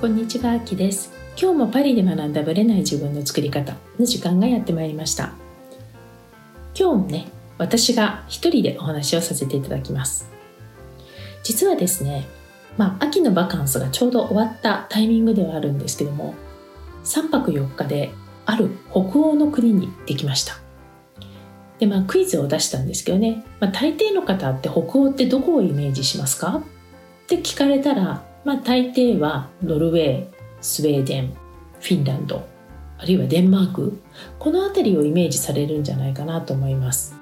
こんにちは、あきです。今日もパリで学んだブレない自分の作り方の時間がやってまいりました。今日もね、私が一人でお話をさせていただきます。実はですね、まあ、秋のバカンスがちょうど終わったタイミングではあるんですけども、3泊4日である北欧の国に行ってきました。で、まあ、クイズを出したんですけどね、まあ、大抵の方って北欧ってどこをイメージしますか？って聞かれたら、まあ、大抵はノルウェー、スウェーデン、フィンランド、あるいはデンマーク、この辺りをイメージされるんじゃないかなと思います。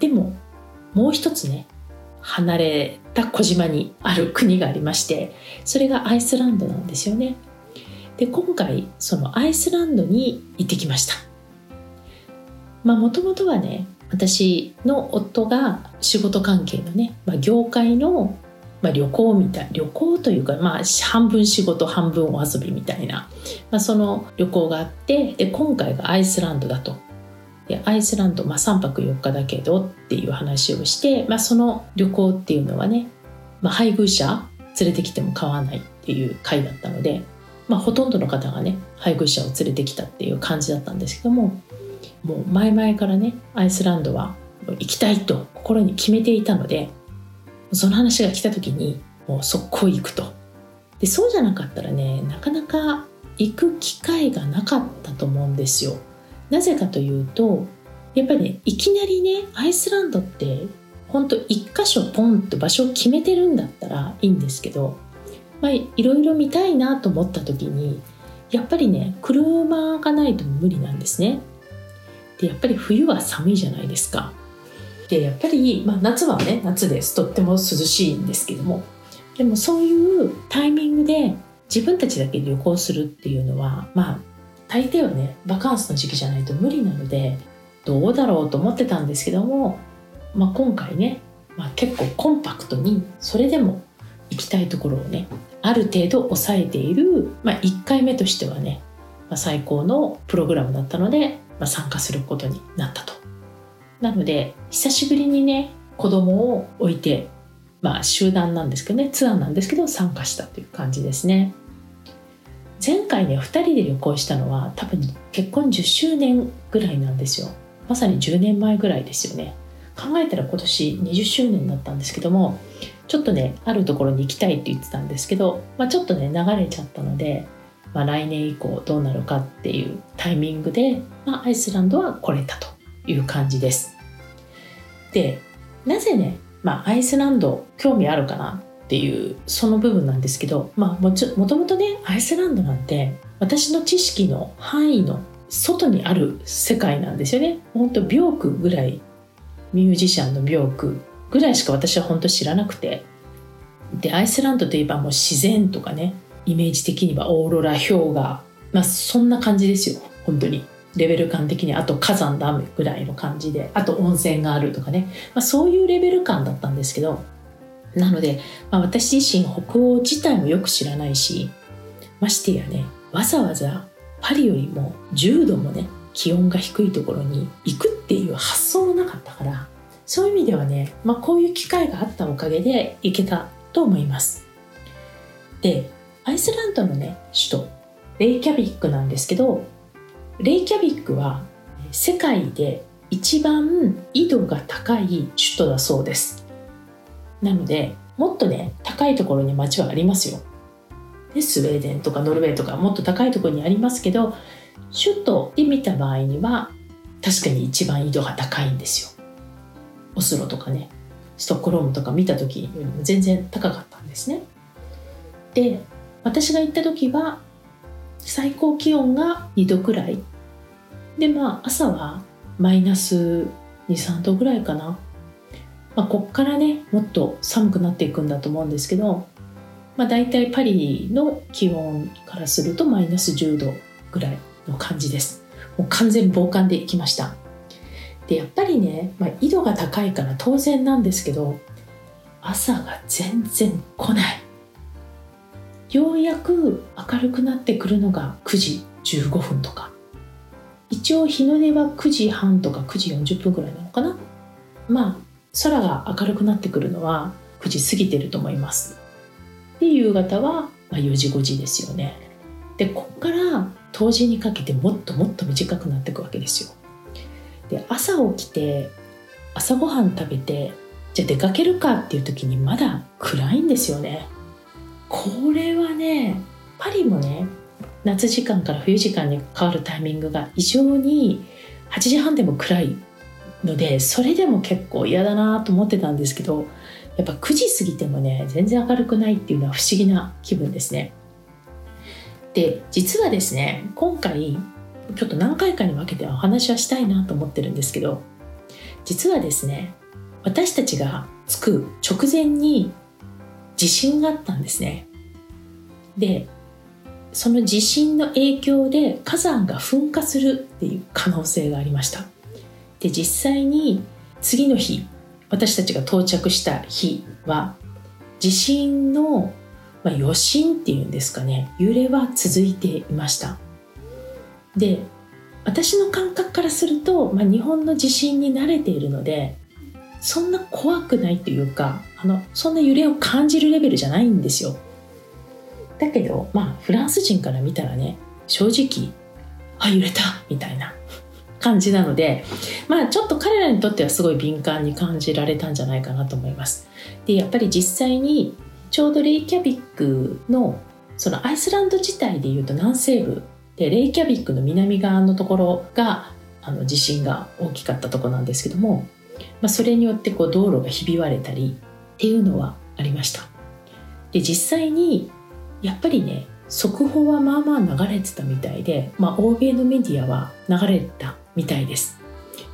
でも、もう一つね、離れた小島にある国がありまして、それがアイスランドなんですよね。で、今回、そのアイスランドに行ってきました。まあ、もともとはね、私の夫が仕事関係のね、まあ、業界のまあ、旅行みたい旅行というか、まあ、半分仕事半分お遊びみたいな、まあ、その旅行があってで今回がアイスランドだと。でアイスランド、まあ、3泊4日だけどっていう話をして、まあ、その旅行っていうのはね、まあ、配偶者連れてきても買わないっていう回だったので、まあ、ほとんどの方がね配偶者を連れてきたっていう感じだったんですけどももう前々からねアイスランドは行きたいと心に決めていたのでその話が来た時にもう速攻行くと。でそうじゃなかったらねなかなか行く機会がなかったと思うんですよ。なぜかというとやっぱりねいきなりねアイスランドってほんと一箇所ポンと場所を決めてるんだったらいいんですけど、まあ、いろいろ見たいなと思った時にやっぱりね車がないと無理なんですね。でやっぱり冬は寒いじゃないですか。でやっぱり、まあ、夏はね夏ですとっても涼しいんですけどもでもそういうタイミングで自分たちだけ旅行するっていうのはまあ大抵はねバカンスの時期じゃないと無理なのでどうだろうと思ってたんですけども、まあ、今回ね、まあ、結構コンパクトにそれでも行きたいところをねある程度抑えている、まあ、1回目としてはね、まあ、最高のプログラムだったので、まあ、参加することになったと。なので久しぶりにね子供を置いてまあ集団なんですけどねツアーなんですけど参加したという感じですね。前回ね2人で旅行したのは多分結婚10周年ぐらいなんですよ。まさに10年前ぐらいですよね。考えたら今年20周年だったんですけどもちょっとねあるところに行きたいって言ってたんですけど、まあ、ちょっとね流れちゃったので、まあ、来年以降どうなるかっていうタイミングで、まあ、アイスランドは来れたと。いう感じです。でなぜね、まあ、アイスランド興味あるかなっていうその部分なんですけど、まあ、もちもともとねアイスランドなんて私の知識の範囲の外にある世界なんですよね。本当ビョークぐらいミュージシャンのビョークぐらいしか私は本当知らなくてでアイスランドといえばもう自然とかねイメージ的にはオーロラ氷河まあそんな感じですよ本当にレベル感的にあと火山ダムぐらいの感じであと温泉があるとかね、まあ、そういうレベル感だったんですけどなので、まあ、私自身北欧自体もよく知らないしましてやねわざわざパリよりも10度もね気温が低いところに行くっていう発想もなかったからそういう意味ではね、まあ、こういう機会があったおかげで行けたと思います。でアイスランドのね首都レイキャビックなんですけどレイキャビックは世界で一番緯度が高い首都だそうです。なのでもっとね高いところに街はありますよ。でスウェーデンとかノルウェーとかもっと高いところにありますけど首都で見た場合には確かに一番緯度が高いんですよ。オスロとかねストックホルムとか見た時よりも全然高かったんですね。で私が行った時は最高気温が2度くらい。でまあ朝はマイナス23度ぐらいかな、まあ、こっからねもっと寒くなっていくんだと思うんですけど、まあ、大体パリの気温からするとマイナス10度ぐらいの感じです。もう完全防寒で行きました。でやっぱりね、まあ、緯度が高いから当然なんですけど朝が全然来ない。ようやく明るくなってくるのが9時15分とか。一応日の出は9時半とか9時40分ぐらいなのかな。まあ空が明るくなってくるのは9時過ぎてると思います。で夕方はま、4時5時ですよね。でこっから冬至にかけてもっともっと短くなっていくわけですよ。で朝起きて朝ごはん食べてじゃあ出かけるかっていう時にまだ暗いんですよね。これはねパリもね夏時間から冬時間に変わるタイミングが異常に8時半でも暗いのでそれでも結構嫌だなと思ってたんですけどやっぱ9時過ぎてもね全然明るくないっていうのは不思議な気分ですね。で実はですね今回ちょっと何回かに分けてお話はしたいなと思ってるんですけど実はですね私たちが着く直前に地震があったんですね。でその地震の影響で火山が噴火するっていう可能性がありました。で実際に次の日私たちが到着した日は地震の、まあ、余震っていうんですかね揺れは続いていました。で私の感覚からすると、まあ、日本の地震に慣れているのでそんな怖くないというかあのそんな揺れを感じるレベルじゃないんですよ。だけどまあフランス人から見たらね正直あ揺れたみたいな感じなのでまあちょっと彼らにとってはすごい敏感に感じられたんじゃないかなと思います。でやっぱり実際にちょうどレイキャビックのそのアイスランド自体でいうと南西部でレイキャビックの南側のところがあの地震が大きかったとこなんですけども、まあ、それによってこう道路がひび割れたりっていうのはありました。で実際にやっぱりね速報はまあまあ流れてたみたいで、まあ、欧米のメディアは流れたみたいです。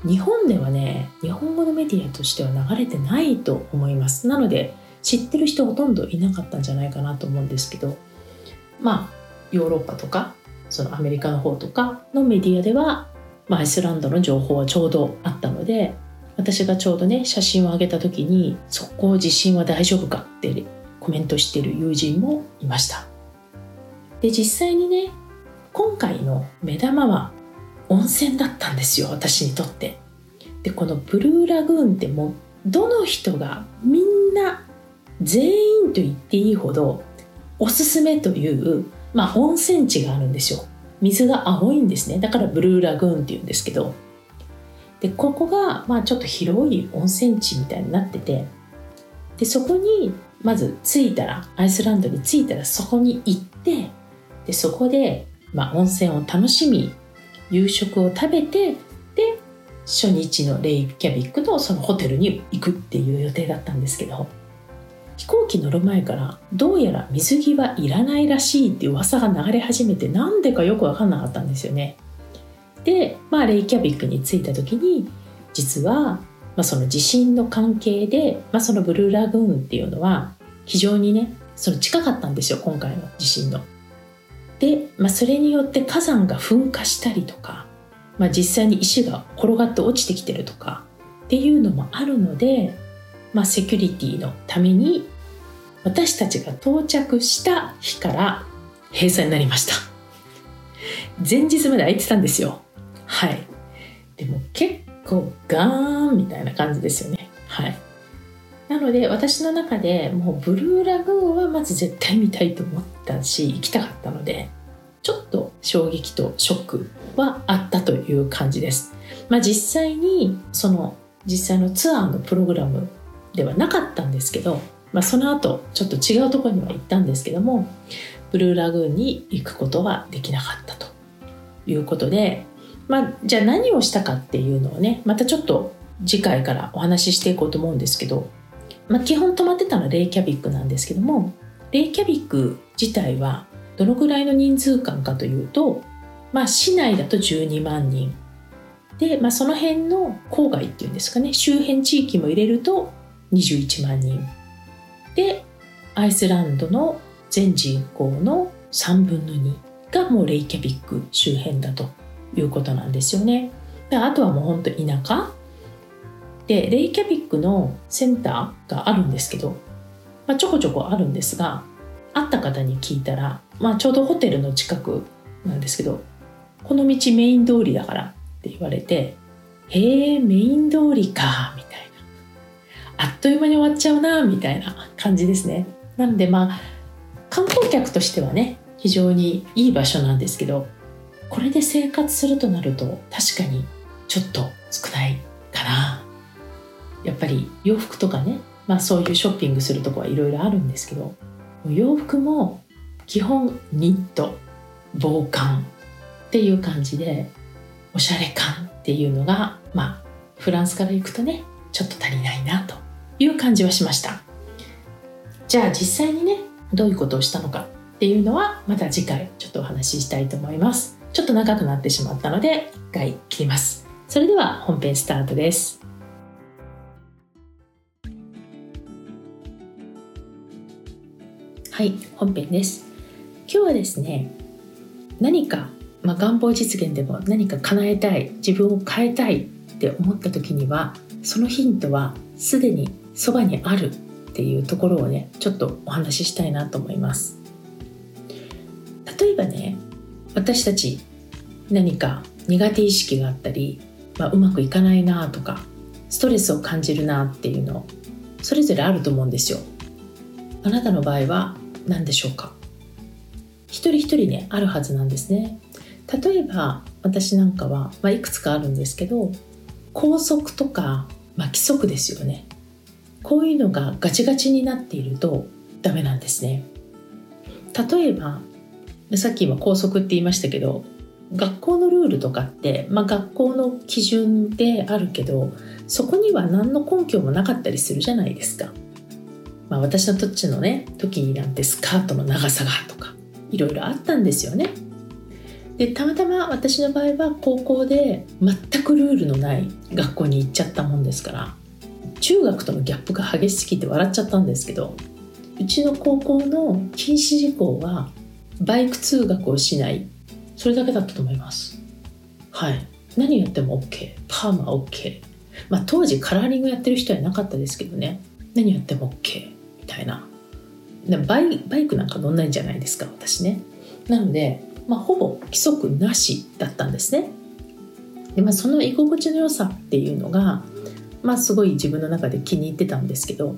日本ではね日本語のメディアとしては流れてないと思います。なので知ってる人ほとんどいなかったんじゃないかなと思うんですけどまあヨーロッパとかそのアメリカの方とかのメディアでは、ま、アイスランドの情報はちょうどあったので私がちょうどね写真を上げた時に「速攻地震は大丈夫か?」ってコメントしてる友人もいました。で実際にね今回の目玉は温泉だったんですよ私にとって。でこのブルーラグーンってもうどの人がみんな全員と言っていいほどおすすめという、まあ、温泉地があるんですよ。水が青いんですね。だからブルーラグーンっていうんですけどでここが、まあ、ちょっと広い温泉地みたいになっててでそこにまず着いたらアイスランドに着いたらそこに行ってでそこで、まあ、温泉を楽しみ夕食を食べてで初日のレイキャビックのそのホテルに行くっていう予定だったんですけど飛行機乗る前からどうやら水着はいらないらしいっていう噂が流れ始めてなんでかよく分かんなかったんですよね。で、まあ、レイキャビックに着いた時に実は、まあ、その地震の関係で、まあ、そのブルーラグーンっていうのは非常にねその近かったんですよ今回の地震の。で、まあ、それによって火山が噴火したりとか、まあ、実際に石が転がって落ちてきてるとかっていうのもあるので、まあ、セキュリティのために私たちが到着した日から閉鎖になりました前日まで空いてたんですよはい。でも結構ガーンみたいな感じですよね。はい。なので私の中でもうブルーラグーンはまず絶対見たいと思ったし行きたかったのでちょっと衝撃とショックはあったという感じです。まあ、実際にその実際のツアーのプログラムではなかったんですけど、まあ、その後ちょっと違うところには行ったんですけどもブルーラグーンに行くことはできなかったということで、まあ、じゃあ何をしたかっていうのをねまたちょっと次回からお話ししていこうと思うんですけどまあ、基本泊まってたのはレイキャビックなんですけどもレイキャビック自体はどのぐらいの人数間かというと、まあ、市内だと12万人。で、まあ、その辺の郊外っていうんですかね周辺地域も入れると21万人。でアイスランドの全人口の3分の2がもうレイキャビック周辺だと。いうことなんですよね。であとはもうほんと田舎。でレイキャビックのセンターがあるんですけど、まあ、ちょこちょこあるんですが会った方に聞いたら、まあ、ちょうどホテルの近くなんですけどこの道メイン通りだからって言われてへえメイン通りかみたいな。あっという間に終わっちゃうなみたいな感じですね。なのでまあ観光客としてはね非常にいい場所なんですけどこれで生活するとなると確かにちょっと少ないかな。やっぱり洋服とかねまあそういうショッピングするとこはいろいろあるんですけど洋服も基本ニット防寒っていう感じでおしゃれ感っていうのがまあフランスから行くとねちょっと足りないなという感じはしました。じゃあ実際にねどういうことをしたのかっていうのはまた次回ちょっとお話ししたいと思います。ちょっと長くなってしまったので一回切ります。それでは本編スタートです。はい本編です。今日はですね何か、まあ、願望実現でも何か叶えたい自分を変えたいって思った時にはそのヒントはすでにそばにあるっていうところをねちょっとお話ししたいなと思います。例えばね私たち何か苦手意識があったり、まあ、うまくいかないなとかストレスを感じるなっていうのそれぞれあると思うんですよ。あなたの場合は何でしょうか？一人一人ねあるはずなんですね。例えば私なんかは、まあ、いくつかあるんですけど校則とか、まあ、規則ですよね。こういうのがガチガチになっているとダメなんですね。例えばさっき今校則って言いましたけど学校のルールとかって、まあ、学校の基準であるけどそこには何の根拠もなかったりするじゃないですかまあ、私の土地のね時になんてスカートの長さがとかいろいろあったんですよね。でたまたま私の場合は高校で全くルールのない学校に行っちゃったもんですから中学とのギャップが激しすぎて笑っちゃったんですけどうちの高校の禁止事項はバイク通学をしない。それだけだったと思います。はい。何やっても OK パーマ OK まあ当時カラーリングやってる人はいなかったですけどね。何やっても OK みたいな。でバイバイクなんか乗んないんじゃないですか。私ね。なので、まあ、ほぼ規則なしだったんですね。で、まあ、その居心地の良さっていうのが、まあ、すごい自分の中で気に入ってたんですけど、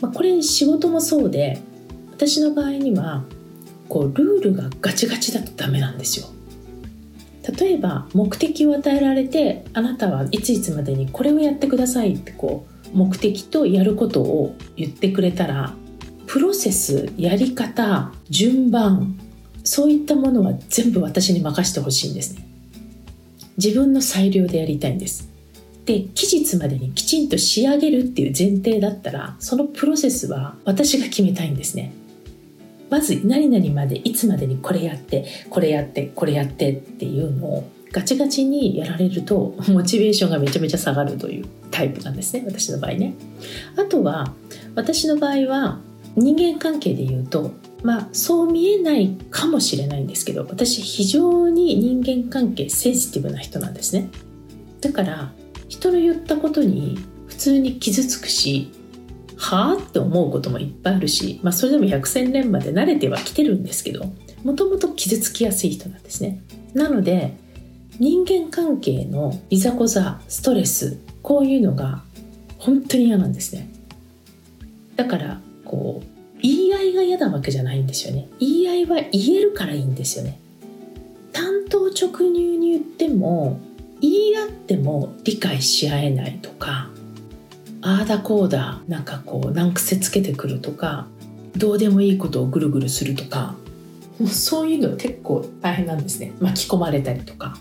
まあ、これ仕事もそうで私の場合にはこうルールがガチガチだとダメなんですよ。例えば目的を与えられてあなたはいついつまでにこれをやってくださいってこう目的とやることを言ってくれたらプロセスやり方順番そういったものは全部私に任せてほしいんですね。自分の裁量でやりたいんです。で期日までにきちんと仕上げるっていう前提だったらそのプロセスは私が決めたいんですね。まず何々までいつまでにこれやってこれやってこれやってっていうのをガチガチにやられるとモチベーションがめちゃめちゃ下がるというタイプなんですね私の場合ね。あとは私の場合は人間関係で言うとまあそう見えないかもしれないんですけど私非常に人間関係センシティブな人なんですね。だから人の言ったことに普通に傷つくしはあって思うこともいっぱいあるし、まあ、それでも百戦錬磨で慣れてはきてるんですけどもともと傷つきやすい人なんですね。なので人間関係のいざこざストレスこういうのが本当に嫌なんですね。だからこう言い合いが嫌なわけじゃないんですよね。言い合いは言えるからいいんですよね。単刀直入に言っても言い合っても理解し合えないとかああだこうだなんかこう難癖つけてくるとかどうでもいいことをぐるぐるするとかもうそういうの結構大変なんですね。巻き込まれたりとか。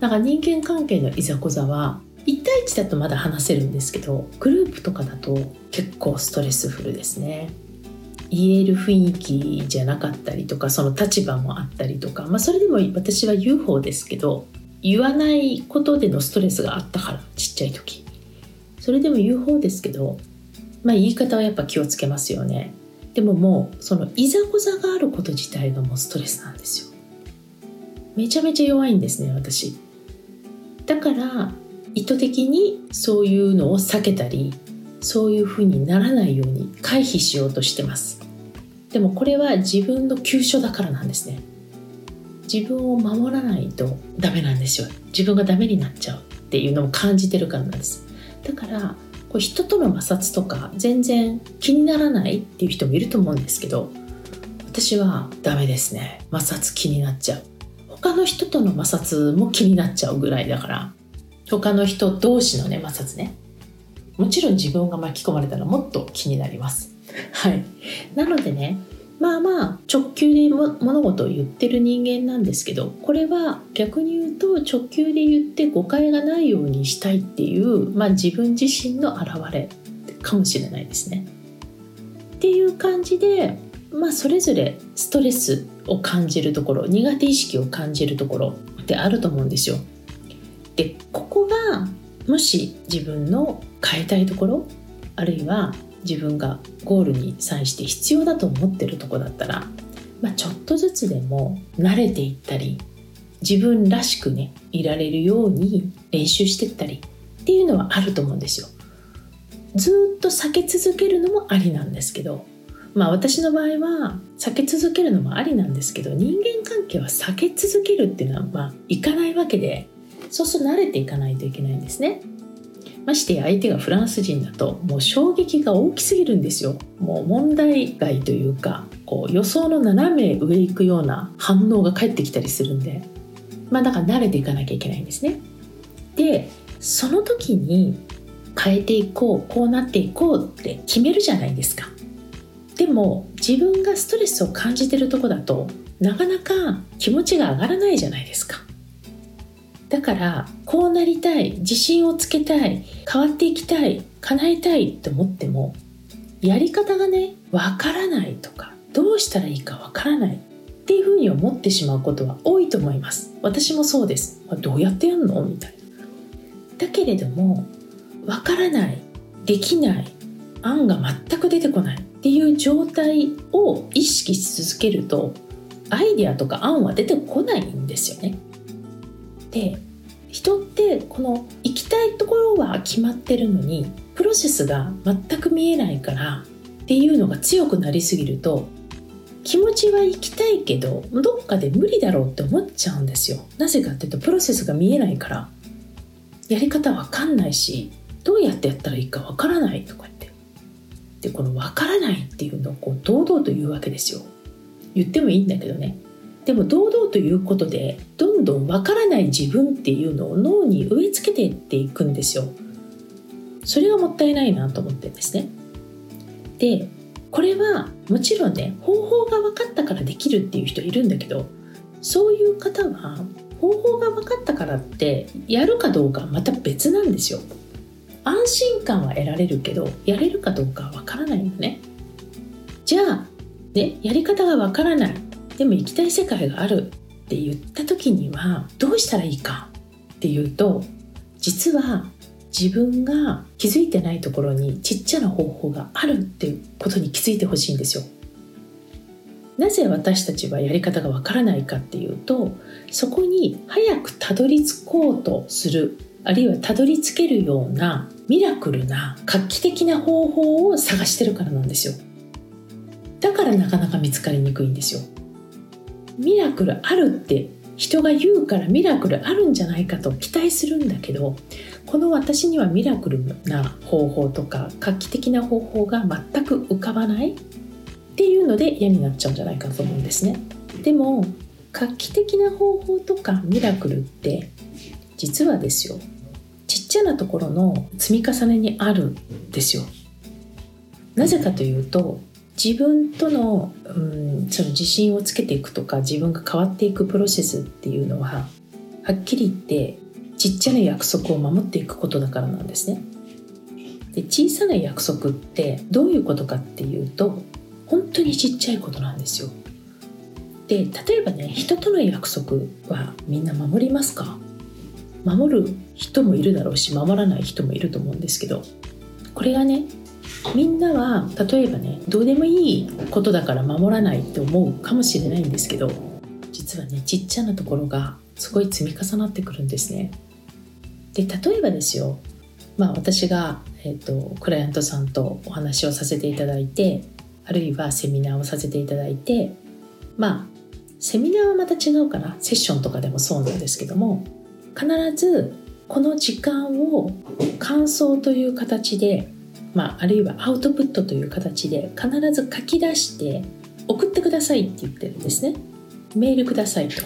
だか人間関係のいざこざは1対1だとまだ話せるんですけどグループとかだと結構ストレスフルですね。言える雰囲気じゃなかったりとかその立場もあったりとか、まあ、それでも私は言う方ですけど言わないことでのストレスがあったからちっちゃい時。それでも言う方ですけど、まあ、言い方はやっぱ気をつけますよね。でももうそのいざこざがあること自体がもうストレスなんですよ。めちゃめちゃ弱いんですね私。だから意図的にそういうのを避けたりそういうふうにならないように回避しようとしてます。でもこれは自分の急所だからなんですね。自分を守らないとダメなんですよ。自分がダメになっちゃうっていうのを感じてるからなんです。だからこう人との摩擦とか全然気にならないっていう人もいると思うんですけど私はダメですね。摩擦気になっちゃう。他の人との摩擦も気になっちゃうぐらいだから他の人同士のね摩擦ね。もちろん自分が巻き込まれたらもっと気になります。はい。なのでねまあまあ直球で物事を言ってる人間なんですけどこれは逆に言うと直球で言って誤解がないようにしたいっていう、まあ、自分自身の表れかもしれないですね。っていう感じで、まあ、それぞれストレスを感じるところ苦手意識を感じるところってあると思うんですよ。でここがもし自分の変えたいところあるいは自分がゴールに際して必要だと思ってるとこだったら、まあ、ちょっとずつでも慣れていったり自分らしくねいられるように練習していったりっていうのはあると思うんですよ。ずっと避け続けるのもありなんですけどまあ私の場合は避け続けるのもありなんですけど人間関係は避け続けるっていうのはまあいかないわけでそうすると慣れていかないといけないんですね。まして相手がフランス人だともう衝撃が大きすぎるんですよ。もう問題外というかこう予想の斜め上行くような反応が返ってきたりするんで。まあだから慣れていかなきゃいけないんですね。でその時に変えていこうこうなっていこうって決めるじゃないですか。でも自分がストレスを感じてるとこだとなかなか気持ちが上がらないじゃないですか。だからこうなりたい自信をつけたい変わっていきたい叶えたいと思ってもやり方がねわからないとかどうしたらいいかわからないっていうふうに思ってしまうことは多いと思います。私もそうです。どうやってやるの？みたいな。だけれどもわからないできない案が全く出てこないっていう状態を意識し続けるとアイデアとか案は出てこないんですよね。で人ってこの行きたいところは決まってるのにプロセスが全く見えないからっていうのが強くなりすぎると気持ちは行きたいけどどっかで無理だろうって思っちゃうんですよ。なぜかっていうとプロセスが見えないから。やり方わかんないしどうやってやったらいいかわからないとか言って。でこのわからないっていうのをこう堂々と言うわけですよ。言ってもいいんだけどね。でも堂々ということでどんどんわからない自分っていうのを脳に植え付けていっていくんですよ。それがもったいないなと思ってるんですね。でこれはもちろんね方法が分かったからできるっていう人いるんだけどそういう方は方法が分かったからってやるかどうかはまた別なんですよ。安心感は得られるけどやれるかどうかは分からないのね。じゃあねやり方が分からない。でも行きたい世界があるって言った時にはどうしたらいいかっていうと実は自分が気づいてないところにちっちゃな方法があるっていうことに気づいてほしいんですよ。なぜ私たちはやり方がわからないかっていうとそこに早くたどり着こうとするあるいはたどり着けるようなミラクルな画期的な方法を探してるからなんですよだからなかなか見つかりにくいんですよミラクルあるって人が言うからミラクルあるんじゃないかと期待するんだけどこの私にはミラクルな方法とか画期的な方法が全く浮かばないっていうので嫌になっちゃうんじゃないかと思うんですね。でも画期的な方法とかミラクルって実はですよちっちゃなところの積み重ねにあるんですよ。なぜかというと自分との,、うん、その自信をつけていくとか自分が変わっていくプロセスっていうのははっきり言ってちっちゃな約束を守っていくことだからなんですね。で小さな約束ってどういうことかっていうと本当にちっちゃいことなんですよ。で例えばね人との約束はみんな守りますか？守る人もいるだろうし守らない人もいると思うんですけどこれがねみんなは例えばねどうでもいいことだから守らないって思うかもしれないんですけど実はねちっちゃなところがすごい積み重なってくるんですね。で例えばですよ、まあ、私が、えーと、クライアントさんとお話をさせていただいてあるいはセミナーをさせていただいてまあセミナーはまた違うかなセッションとかでもそうなんですけども必ずこの時間を感想という形でまあ、あるいはアウトプットという形で必ず書き出して送ってくださいって言ってるんですね。メールくださいと。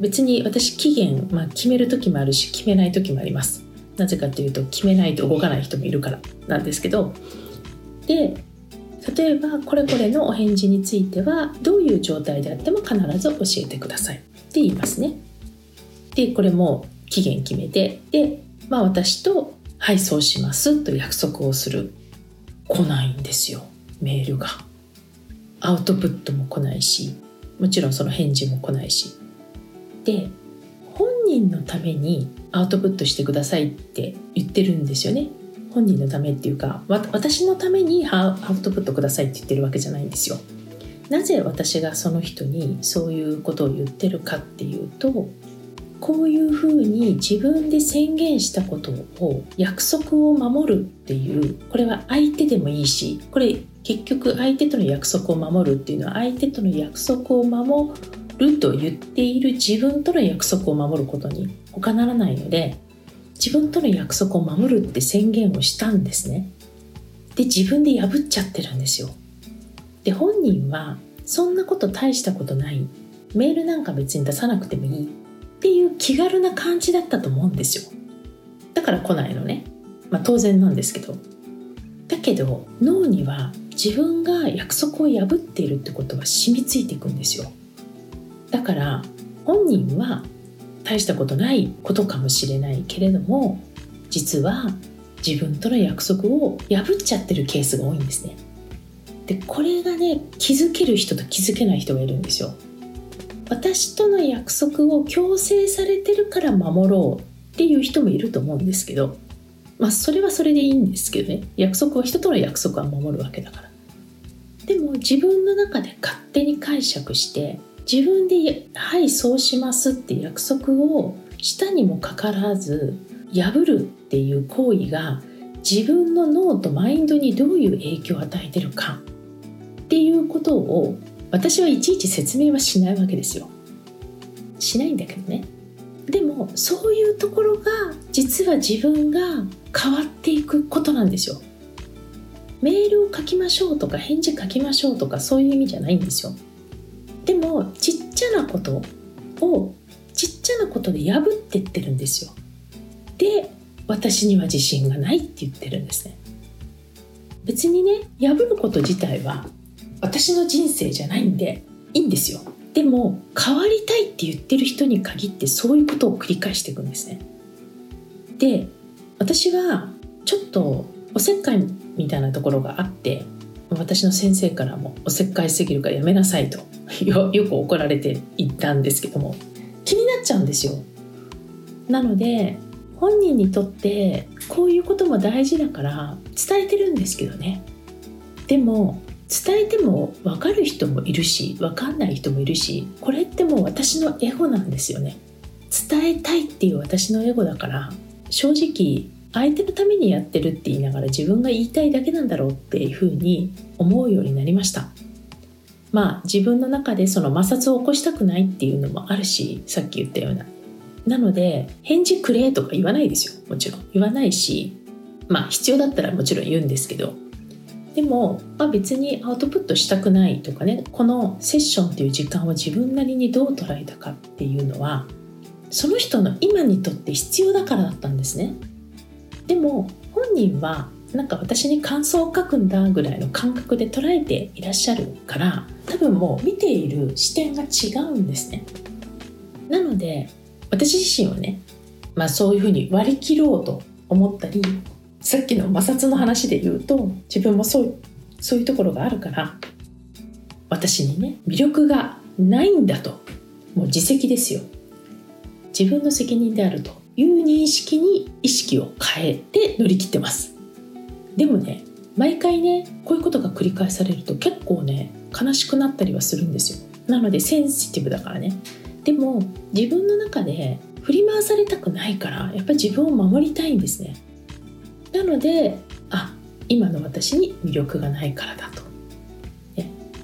別に私期限、まあ、決める時もあるし決めない時もあります。なぜかというと決めないと動かない人もいるからなんですけど。で例えばこれこれのお返事についてはどういう状態であっても必ず教えてくださいって言いますね。でこれも期限決めてで、まあ、私と配送しますと約束をする。来ないんですよ。メールが。アウトプットも来ないし。もちろんその返事も来ないし。で本人のためにアウトプットしてくださいって言ってるんですよね。本人のためっていうか私のためにアウトプットくださいって言ってるわけじゃないんですよ。なぜ私がその人にそういうことを言ってるかっていうとこういうふうに自分で宣言したことを約束を守るっていうこれは相手でもいいしこれ結局相手との約束を守るっていうのは相手との約束を守ると言っている自分との約束を守ることに他ならないので自分との約束を守るって宣言をしたんですね。で自分で破っちゃってるんですよ。で本人はそんなこと大したことない。メールなんか別に出さなくてもいい。っていう気軽な感じだったと思うんですよ。だから来ないのね。まあ当然なんですけど。だけど脳には自分が約束を破っているってことは染みついていくんですよ。だから本人は大したことないことかもしれないけれども実は自分との約束を破っちゃってるケースが多いんですね。でこれがね気づける人と気づけない人がいるんですよ。私との約束を強制されてるから守ろうっていう人もいると思うんですけどまあそれはそれでいいんですけどね。約束は人との約束は守るわけだから。でも自分の中で勝手に解釈して自分で「はいそうします」って約束をしたにもかかわらず破るっていう行為が自分の脳とマインドにどういう影響を与えてるかっていうことを私はいちいち説明はしないわけですよ。しないんだけどね。でもそういうところが実は自分が変わっていくことなんですよ。メールを書きましょうとか返事書きましょうとかそういう意味じゃないんですよ。でもちっちゃなことをちっちゃなことで破ってってるんですよ。で私には自信がないって言ってるんですね。別にね破ること自体は私の人生じゃないんでいいんですよ。でも変わりたいって言ってる人に限ってそういうことを繰り返していくんですね。で私はちょっとおせっかいみたいなところがあって私の先生からもおせっかいすぎるからやめなさいとよく怒られていったんですけども気になっちゃうんですよ。なので本人にとってこういうことも大事だから伝えてるんですけどね。でも伝えても分かる人もいるし分かんない人もいるしこれってもう私のエゴなんですよね。伝えたいっていう私のエゴだから正直相手のためにやってるって言いながら自分が言いたいだけなんだろうっていうふうに思うようになりました。まあ自分の中でその摩擦を起こしたくないっていうのもあるしさっき言ったような。なので返事くれとか言わないですよもちろん。言わないしまあ必要だったらもちろん言うんですけどでも、まあ、別にアウトプットしたくないとかねこのセッションっていう時間を自分なりにどう捉えたかっていうのはその人の今にとって必要だからだったんですね。でも本人はなんか私に感想を書くんだぐらいの感覚で捉えていらっしゃるから多分もう見ている視点が違うんですね。なので私自身はね、まあ、そういうふうに割り切ろうと思ったりさっきの摩擦の話で言うと自分もそうそういうところがあるから私にね魅力がないんだと。もう自責ですよ。自分の責任であると。いう認識に意識を変えて乗り切ってます。でもね毎回ねこういうことが繰り返されると結構ね悲しくなったりはするんですよ。なのでセンシティブだからね。でも自分の中で振り回されたくないからやっぱり自分を守りたいんですね。なのであ今の私に魅力がないからだと、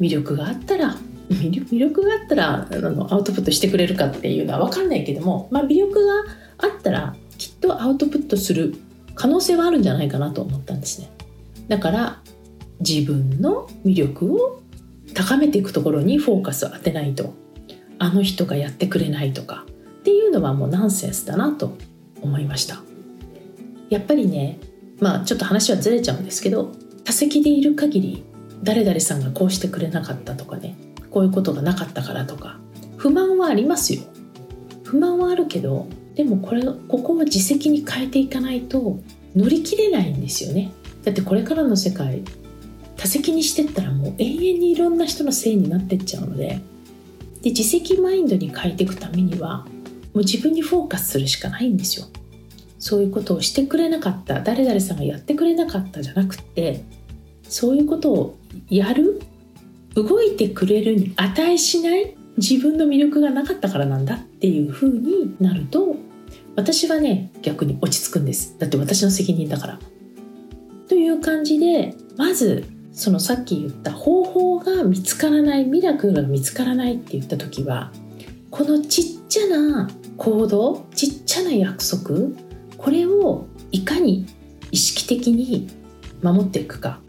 魅力があったら魅力があったらあのアウトプットしてくれるかっていうのは分かんないけども、まあ、魅力があったらきっとアウトプットする可能性はあるんじゃないかなと思ったんですね。だから自分の魅力を高めていくところにフォーカスを当てないとあの人がやってくれないとかっていうのはもうナンセンスだなと思いました。やっぱりねまあちょっと話はずれちゃうんですけど多席でいる限り誰々さんがこうしてくれなかったとかねこういうことがなかったからとか不満はありますよ。不満はあるけどでもこれここは自責に変えていかないと乗り切れないんですよね。だってこれからの世界多席にしてったらもう永遠にいろんな人のせいになってっちゃうのでで自責マインドに変えていくためにはもう自分にフォーカスするしかないんですよ。そういうことをしてくれなかった誰々さんがやってくれなかったじゃなくてそういうことをやる動いてくれるに値しない自分の魅力がなかったからなんだっていう風になると私はね逆に落ち着くんです。だって私の責任だから。という感じでまずそのさっき言った方法が見つからないミラクルが見つからないって言った時はこのちっちゃな行動ちっちゃな約束これをいかに意識的に守っていくか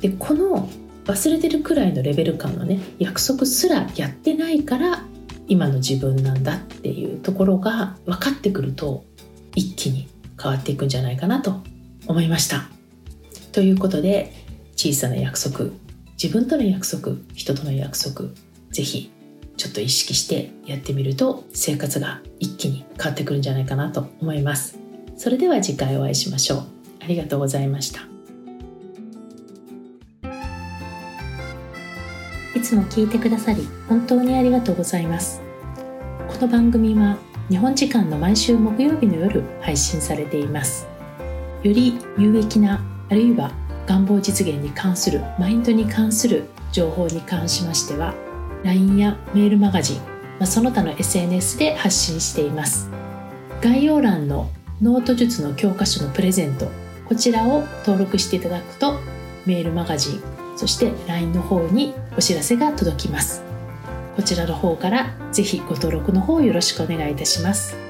でこの忘れてるくらいのレベル感のね約束すらやってないから今の自分なんだっていうところが分かってくると一気に変わっていくんじゃないかなと思いました。ということで小さな約束自分との約束人との約束是非ちょっと意識してやってみると生活が一気に変わってくるんじゃないかなと思います。それでは次回お会いしましょう。ありがとうございました。いつも聞いてくださり本当にありがとうございますこの番組は日本時間の毎週木曜日の夜配信されていますより有益なあるいは願望実現に関するマインドに関する情報に関しましては LINE やメールマガジン、まその他の SNS で発信しています概要欄のノート術の教科書のプレゼント。こちらを登録していただくとメールマガジンそして LINE の方にお知らせが届きます。こちらの方からぜひご登録の方よろしくお願いいたします。